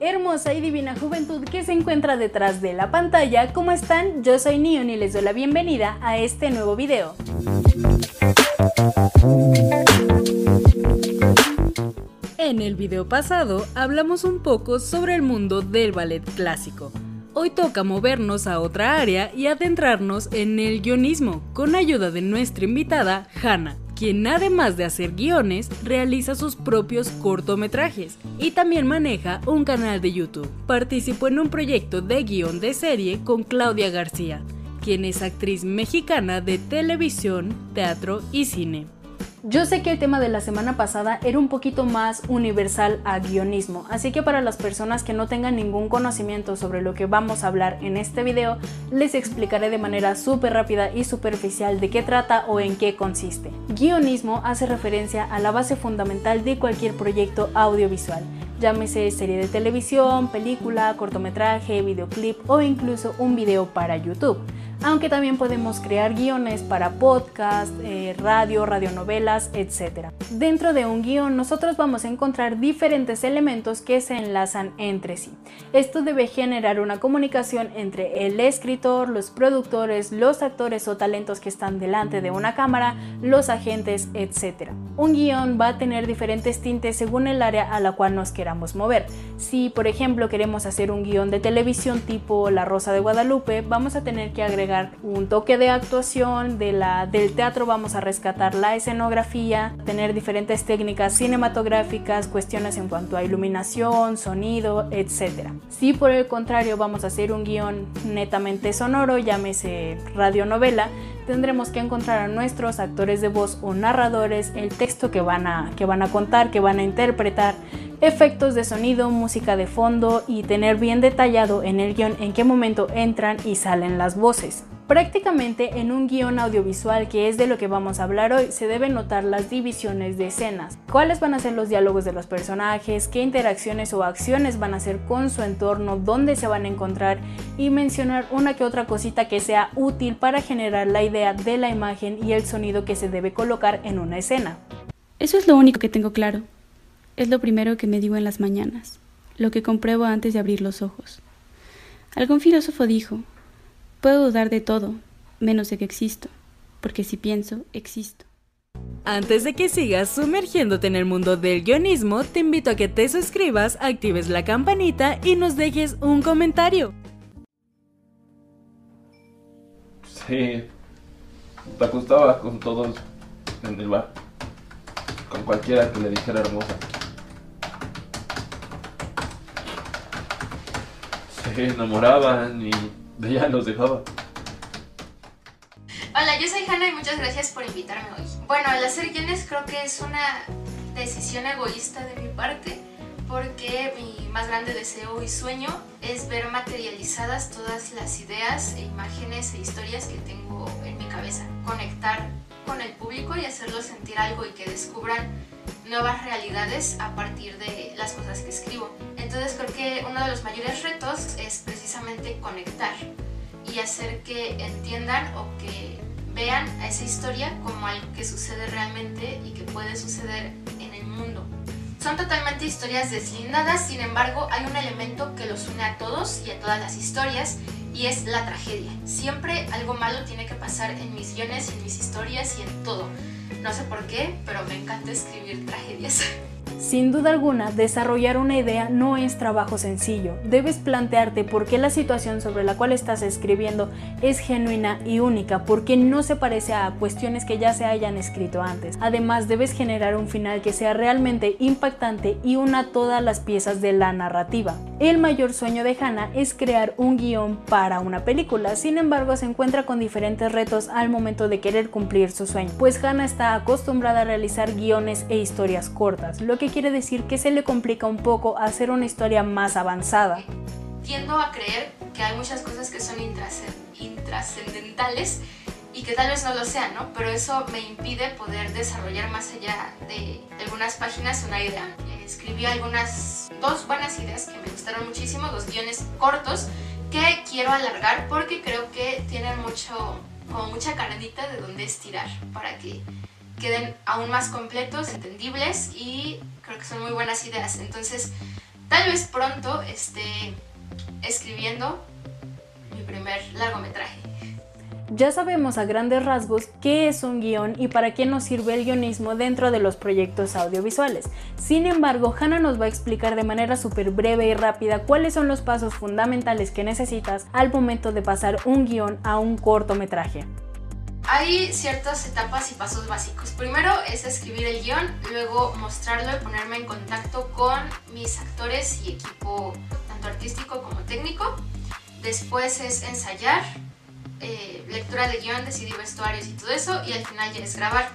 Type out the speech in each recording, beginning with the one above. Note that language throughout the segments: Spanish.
hermosa y divina juventud que se encuentra detrás de la pantalla. ¿Cómo están? Yo soy Neon y les doy la bienvenida a este nuevo video. En el video pasado hablamos un poco sobre el mundo del ballet clásico. Hoy toca movernos a otra área y adentrarnos en el guionismo con ayuda de nuestra invitada Hannah quien además de hacer guiones, realiza sus propios cortometrajes y también maneja un canal de YouTube. Participó en un proyecto de guion de serie con Claudia García, quien es actriz mexicana de televisión, teatro y cine. Yo sé que el tema de la semana pasada era un poquito más universal a guionismo, así que para las personas que no tengan ningún conocimiento sobre lo que vamos a hablar en este video, les explicaré de manera súper rápida y superficial de qué trata o en qué consiste. Guionismo hace referencia a la base fundamental de cualquier proyecto audiovisual, llámese serie de televisión, película, cortometraje, videoclip o incluso un video para YouTube aunque también podemos crear guiones para podcast, eh, radio, radionovelas, etc. Dentro de un guion nosotros vamos a encontrar diferentes elementos que se enlazan entre sí. Esto debe generar una comunicación entre el escritor, los productores, los actores o talentos que están delante de una cámara, los agentes, etc. Un guion va a tener diferentes tintes según el área a la cual nos queramos mover. Si por ejemplo queremos hacer un guion de televisión tipo La Rosa de Guadalupe, vamos a tener que agregar un toque de actuación, de la, del teatro vamos a rescatar la escenografía, tener diferentes técnicas cinematográficas, cuestiones en cuanto a iluminación, sonido, etc. Si por el contrario vamos a hacer un guion netamente sonoro, llámese radionovela, tendremos que encontrar a nuestros actores de voz o narradores el texto que van a, que van a contar, que van a interpretar, efectos de sonido, música de fondo y tener bien detallado en el guion en qué momento entran y salen las voces. Prácticamente en un guion audiovisual que es de lo que vamos a hablar hoy se deben notar las divisiones de escenas, cuáles van a ser los diálogos de los personajes, qué interacciones o acciones van a hacer con su entorno, dónde se van a encontrar y mencionar una que otra cosita que sea útil para generar la idea de la imagen y el sonido que se debe colocar en una escena. Eso es lo único que tengo claro. Es lo primero que me digo en las mañanas, lo que compruebo antes de abrir los ojos. Algún filósofo dijo, puedo dudar de todo, menos de que existo, porque si pienso, existo. Antes de que sigas sumergiéndote en el mundo del guionismo, te invito a que te suscribas, actives la campanita y nos dejes un comentario. Sí, te acostabas con todos en el bar, con cualquiera que le dijera hermosa. Se enamoraban y ella los dejaba. Hola, yo soy Hanna y muchas gracias por invitarme hoy. Bueno, al hacer guiones creo que es una decisión egoísta de mi parte porque mi más grande deseo y sueño es ver materializadas todas las ideas e imágenes e historias que tengo en mi cabeza. Conectar con el público y hacerlos sentir algo y que descubran nuevas realidades a partir de las cosas que escribo. Entonces creo que uno de los mayores retos es precisamente conectar y hacer que entiendan o que vean a esa historia como algo que sucede realmente y que puede suceder en el mundo. Son totalmente historias deslindadas, sin embargo hay un elemento que los une a todos y a todas las historias y es la tragedia. Siempre algo malo tiene que pasar en mis guiones, en mis historias y en todo. No sé por qué, pero me encanta escribir tragedias. Sin duda alguna, desarrollar una idea no es trabajo sencillo. Debes plantearte por qué la situación sobre la cual estás escribiendo es genuina y única, porque no se parece a cuestiones que ya se hayan escrito antes. Además, debes generar un final que sea realmente impactante y una todas las piezas de la narrativa. El mayor sueño de Hannah es crear un guion para una película, sin embargo se encuentra con diferentes retos al momento de querer cumplir su sueño, pues Hannah está acostumbrada a realizar guiones e historias cortas, lo que quiere decir que se le complica un poco hacer una historia más avanzada. Tiendo a creer que hay muchas cosas que son intrascendentales y que tal vez no lo sean, ¿no? Pero eso me impide poder desarrollar más allá de algunas páginas una idea. Escribí algunas, dos buenas ideas que me gustaron muchísimo, dos guiones cortos que quiero alargar porque creo que tienen mucho, como mucha carnita de donde estirar para que queden aún más completos, entendibles y creo que son muy buenas ideas. Entonces tal vez pronto esté escribiendo mi primer largometraje. Ya sabemos a grandes rasgos qué es un guion y para qué nos sirve el guionismo dentro de los proyectos audiovisuales. Sin embargo, Hannah nos va a explicar de manera súper breve y rápida cuáles son los pasos fundamentales que necesitas al momento de pasar un guion a un cortometraje. Hay ciertas etapas y pasos básicos. Primero es escribir el guion, luego mostrarlo y ponerme en contacto con mis actores y equipo, tanto artístico como técnico. Después es ensayar, eh, lectura de guion, decidir vestuarios y todo eso, y al final ya es grabar.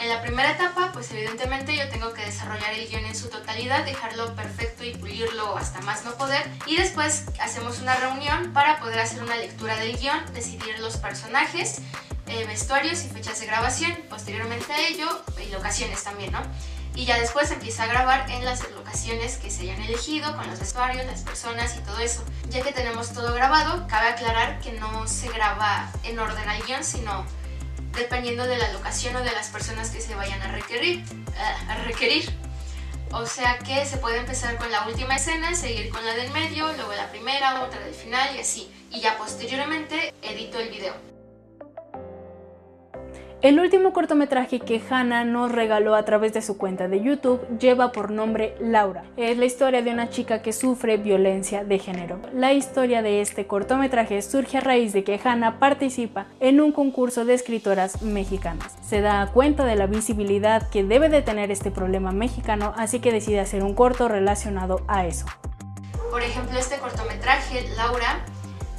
En la primera etapa, pues evidentemente yo tengo que desarrollar el guion en su totalidad, dejarlo perfecto y pulirlo hasta más no poder. Y después hacemos una reunión para poder hacer una lectura del guion, decidir los personajes, eh, vestuarios y fechas de grabación. Posteriormente a ello, y locaciones también, ¿no? y ya después empieza a grabar en las locaciones que se hayan elegido, con los vestuarios, las personas y todo eso. Ya que tenemos todo grabado, cabe aclarar que no se graba en orden al guion, sino dependiendo de la locación o de las personas que se vayan a requerir. Eh, a requerir. O sea que se puede empezar con la última escena, seguir con la del medio, luego la primera, otra del final y así. Y ya posteriormente edito el video. El último cortometraje que Hannah nos regaló a través de su cuenta de YouTube lleva por nombre Laura. Es la historia de una chica que sufre violencia de género. La historia de este cortometraje surge a raíz de que Hannah participa en un concurso de escritoras mexicanas. Se da cuenta de la visibilidad que debe de tener este problema mexicano, así que decide hacer un corto relacionado a eso. Por ejemplo, este cortometraje, Laura,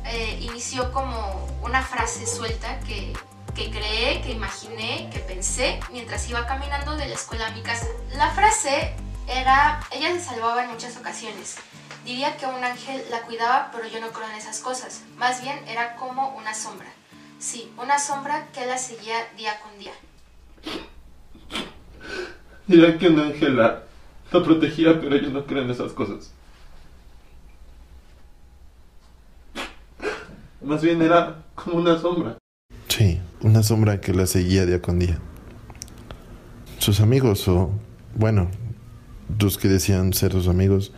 eh, inició como una frase suelta que que creé, que imaginé, que pensé mientras iba caminando de la escuela a mi casa. La frase era, ella se salvaba en muchas ocasiones. Diría que un ángel la cuidaba, pero yo no creo en esas cosas. Más bien era como una sombra. Sí, una sombra que la seguía día con día. Dirá que un ángel la, la protegía, pero yo no creo en esas cosas. Más bien era como una sombra. Sí, una sombra que la seguía día con día. Sus amigos, o bueno, los que decían ser sus amigos,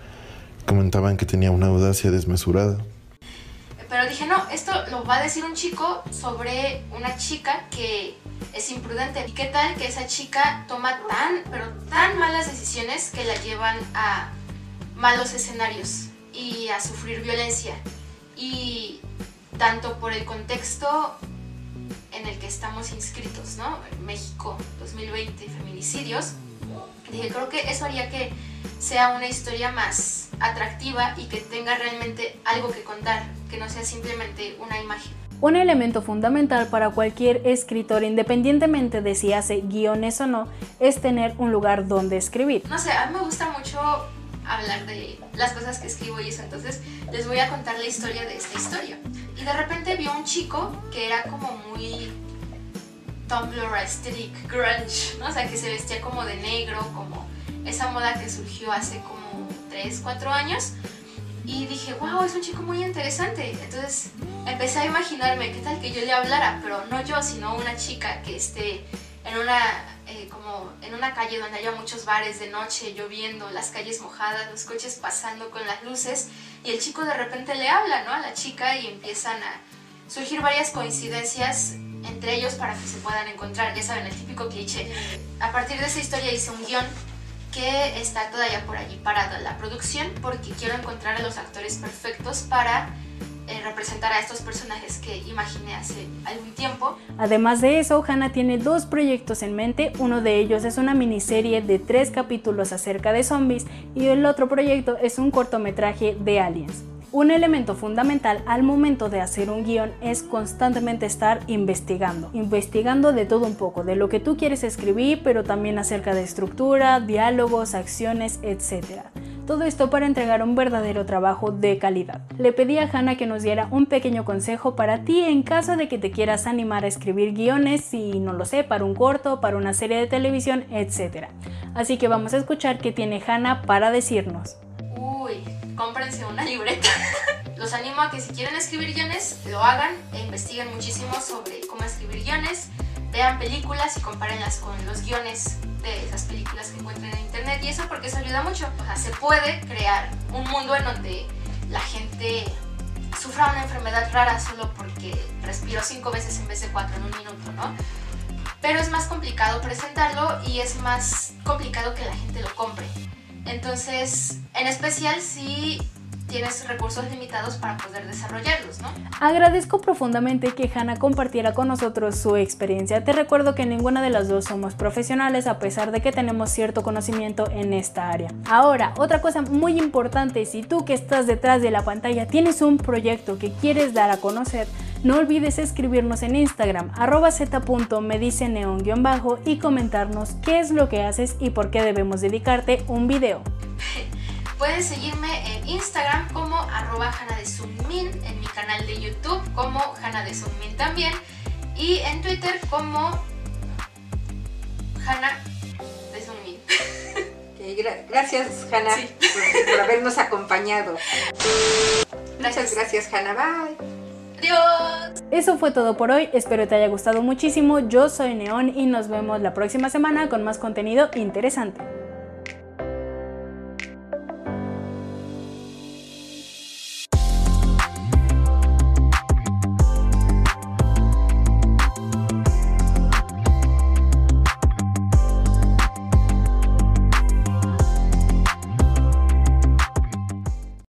comentaban que tenía una audacia desmesurada. Pero dije, no, esto lo va a decir un chico sobre una chica que es imprudente. ¿Y qué tal que esa chica toma tan, pero tan malas decisiones que la llevan a malos escenarios y a sufrir violencia? Y tanto por el contexto en el que estamos inscritos, ¿no? México 2020, feminicidios. Dije, creo que eso haría que sea una historia más atractiva y que tenga realmente algo que contar, que no sea simplemente una imagen. Un elemento fundamental para cualquier escritor, independientemente de si hace guiones o no, es tener un lugar donde escribir. No sé, a mí me gusta mucho hablar de las cosas que escribo y eso, entonces les voy a contar la historia de esta historia. Y de repente vio un chico que era como muy Tumblr aesthetic grunge, ¿no? O sea, que se vestía como de negro, como esa moda que surgió hace como 3, 4 años. Y dije, wow, es un chico muy interesante. Entonces empecé a imaginarme qué tal que yo le hablara, pero no yo, sino una chica que esté en una, eh, como en una calle donde haya muchos bares de noche, lloviendo, las calles mojadas, los coches pasando con las luces, y el chico de repente le habla ¿no? a la chica y empiezan a surgir varias coincidencias entre ellos para que se puedan encontrar, ya saben, el típico cliché. A partir de esa historia hice un guion que está todavía por allí parado la producción porque quiero encontrar a los actores perfectos para eh, representar a estos personajes que imaginé hace algún tiempo. Además de eso, Hannah tiene dos proyectos en mente. Uno de ellos es una miniserie de tres capítulos acerca de zombies y el otro proyecto es un cortometraje de aliens. Un elemento fundamental al momento de hacer un guion es constantemente estar investigando, investigando de todo un poco, de lo que tú quieres escribir, pero también acerca de estructura, diálogos, acciones, etc. Todo esto para entregar un verdadero trabajo de calidad. Le pedí a Hannah que nos diera un pequeño consejo para ti en caso de que te quieras animar a escribir guiones, y no lo sé, para un corto, para una serie de televisión, etc. Así que vamos a escuchar qué tiene Hannah para decirnos. Uy, cómprense una libreta. Los animo a que si quieren escribir guiones, lo hagan e investiguen muchísimo sobre cómo escribir guiones, vean películas y compárenlas con los guiones de esas películas que encuentran en internet y eso porque eso ayuda mucho. O sea, se puede crear un mundo en donde la gente sufra una enfermedad rara solo porque respiró cinco veces en vez de cuatro en un minuto, ¿no? Pero es más complicado presentarlo y es más complicado que la gente lo compre. Entonces, en especial si tienes recursos limitados para poder desarrollarlos, ¿no? Agradezco profundamente que Hannah compartiera con nosotros su experiencia. Te recuerdo que ninguna de las dos somos profesionales a pesar de que tenemos cierto conocimiento en esta área. Ahora, otra cosa muy importante, si tú que estás detrás de la pantalla tienes un proyecto que quieres dar a conocer, no olvides escribirnos en Instagram arroba z.mediceneon-bajo y comentarnos qué es lo que haces y por qué debemos dedicarte un video. Puedes seguirme en Instagram como arroba en mi canal de YouTube como Hanna de también y en Twitter como Hanna de gracias Hanna por, habernos acompañado. Muchas gracias Hanna, bye. Adiós. Eso fue todo por hoy, espero te haya gustado muchísimo. Yo soy Neón y nos vemos la próxima semana con más contenido interesante.